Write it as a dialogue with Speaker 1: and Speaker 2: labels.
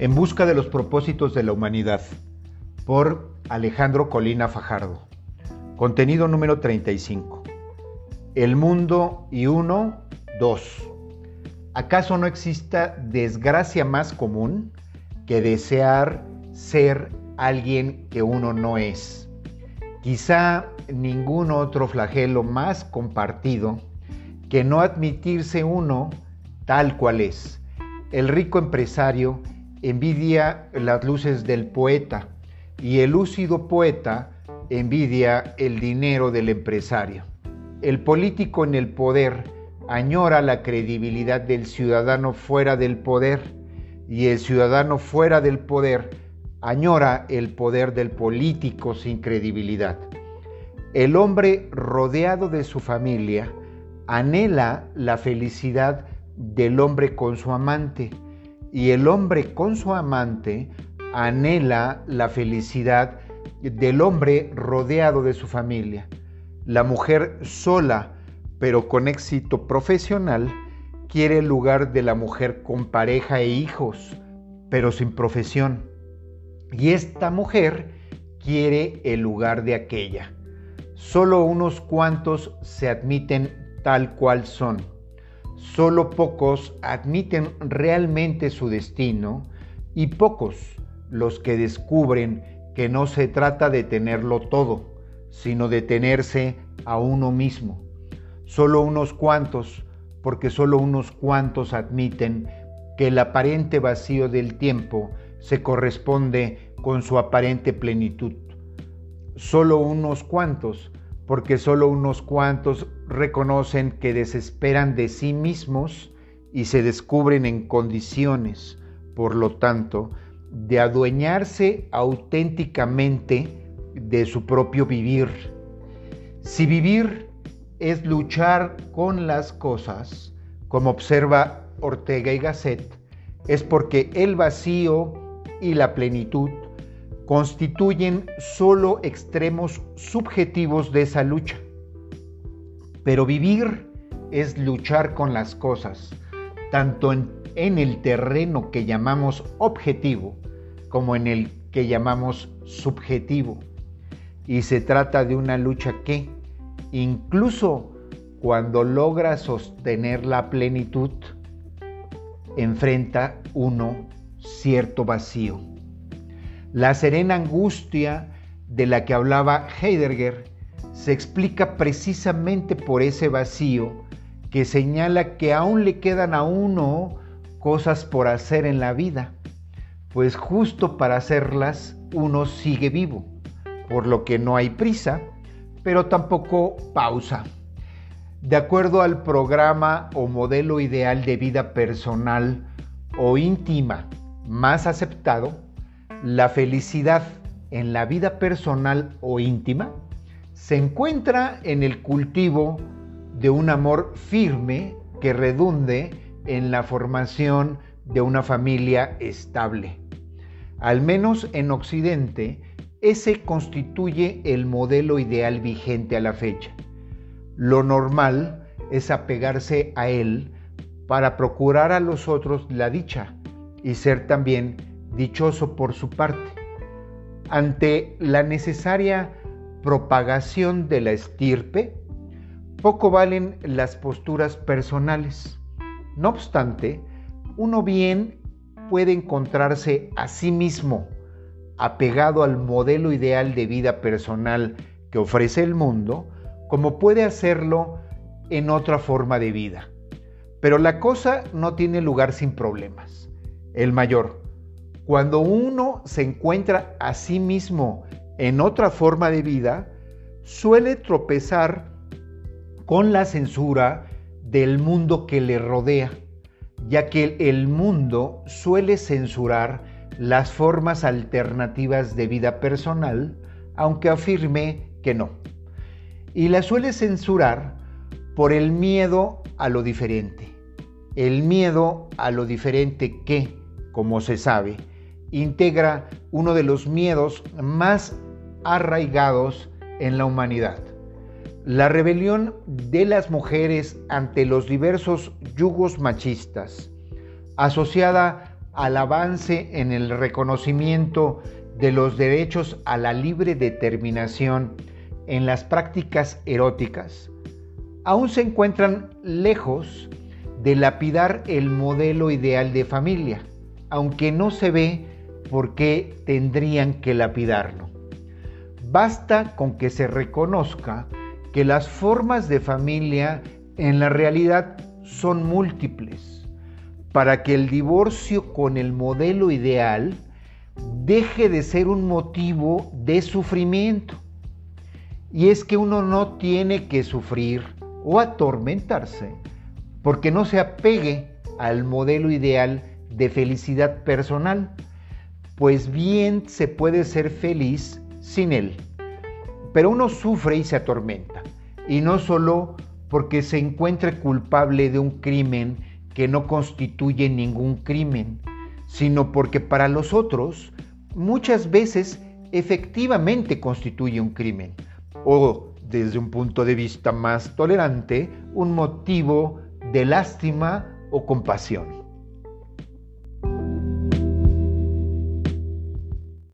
Speaker 1: En busca de los propósitos de la humanidad, por Alejandro Colina Fajardo. Contenido número 35. El mundo y uno, dos. ¿Acaso no exista desgracia más común que desear ser alguien que uno no es? Quizá ningún otro flagelo más compartido que no admitirse uno tal cual es. El rico empresario envidia las luces del poeta y el lúcido poeta envidia el dinero del empresario. El político en el poder añora la credibilidad del ciudadano fuera del poder y el ciudadano fuera del poder añora el poder del político sin credibilidad. El hombre rodeado de su familia anhela la felicidad del hombre con su amante y el hombre con su amante anhela la felicidad del hombre rodeado de su familia. La mujer sola, pero con éxito profesional, quiere el lugar de la mujer con pareja e hijos, pero sin profesión. Y esta mujer quiere el lugar de aquella. Solo unos cuantos se admiten tal cual son. Solo pocos admiten realmente su destino y pocos los que descubren que no se trata de tenerlo todo, sino de tenerse a uno mismo. Solo unos cuantos, porque solo unos cuantos admiten que el aparente vacío del tiempo se corresponde con su aparente plenitud. Solo unos cuantos, porque solo unos cuantos reconocen que desesperan de sí mismos y se descubren en condiciones, por lo tanto, de adueñarse auténticamente de su propio vivir. Si vivir es luchar con las cosas, como observa Ortega y Gasset, es porque el vacío y la plenitud constituyen solo extremos subjetivos de esa lucha. Pero vivir es luchar con las cosas, tanto en en el terreno que llamamos objetivo como en el que llamamos subjetivo. Y se trata de una lucha que, incluso cuando logra sostener la plenitud, enfrenta uno cierto vacío. La serena angustia de la que hablaba Heidegger se explica precisamente por ese vacío que señala que aún le quedan a uno cosas por hacer en la vida, pues justo para hacerlas uno sigue vivo, por lo que no hay prisa, pero tampoco pausa. De acuerdo al programa o modelo ideal de vida personal o íntima más aceptado, la felicidad en la vida personal o íntima se encuentra en el cultivo de un amor firme que redunde en la formación de una familia estable. Al menos en Occidente, ese constituye el modelo ideal vigente a la fecha. Lo normal es apegarse a él para procurar a los otros la dicha y ser también dichoso por su parte. Ante la necesaria propagación de la estirpe, poco valen las posturas personales. No obstante, uno bien puede encontrarse a sí mismo apegado al modelo ideal de vida personal que ofrece el mundo, como puede hacerlo en otra forma de vida. Pero la cosa no tiene lugar sin problemas. El mayor, cuando uno se encuentra a sí mismo en otra forma de vida, suele tropezar con la censura del mundo que le rodea, ya que el mundo suele censurar las formas alternativas de vida personal, aunque afirme que no. Y la suele censurar por el miedo a lo diferente. El miedo a lo diferente que, como se sabe, integra uno de los miedos más arraigados en la humanidad la rebelión de las mujeres ante los diversos yugos machistas, asociada al avance en el reconocimiento de los derechos a la libre determinación en las prácticas eróticas, aún se encuentran lejos de lapidar el modelo ideal de familia, aunque no se ve por qué tendrían que lapidarlo. Basta con que se reconozca que las formas de familia en la realidad son múltiples, para que el divorcio con el modelo ideal deje de ser un motivo de sufrimiento. Y es que uno no tiene que sufrir o atormentarse porque no se apegue al modelo ideal de felicidad personal, pues bien se puede ser feliz sin él. Pero uno sufre y se atormenta, y no solo porque se encuentre culpable de un crimen que no constituye ningún crimen, sino porque para los otros muchas veces efectivamente constituye un crimen, o desde un punto de vista más tolerante, un motivo de lástima o compasión.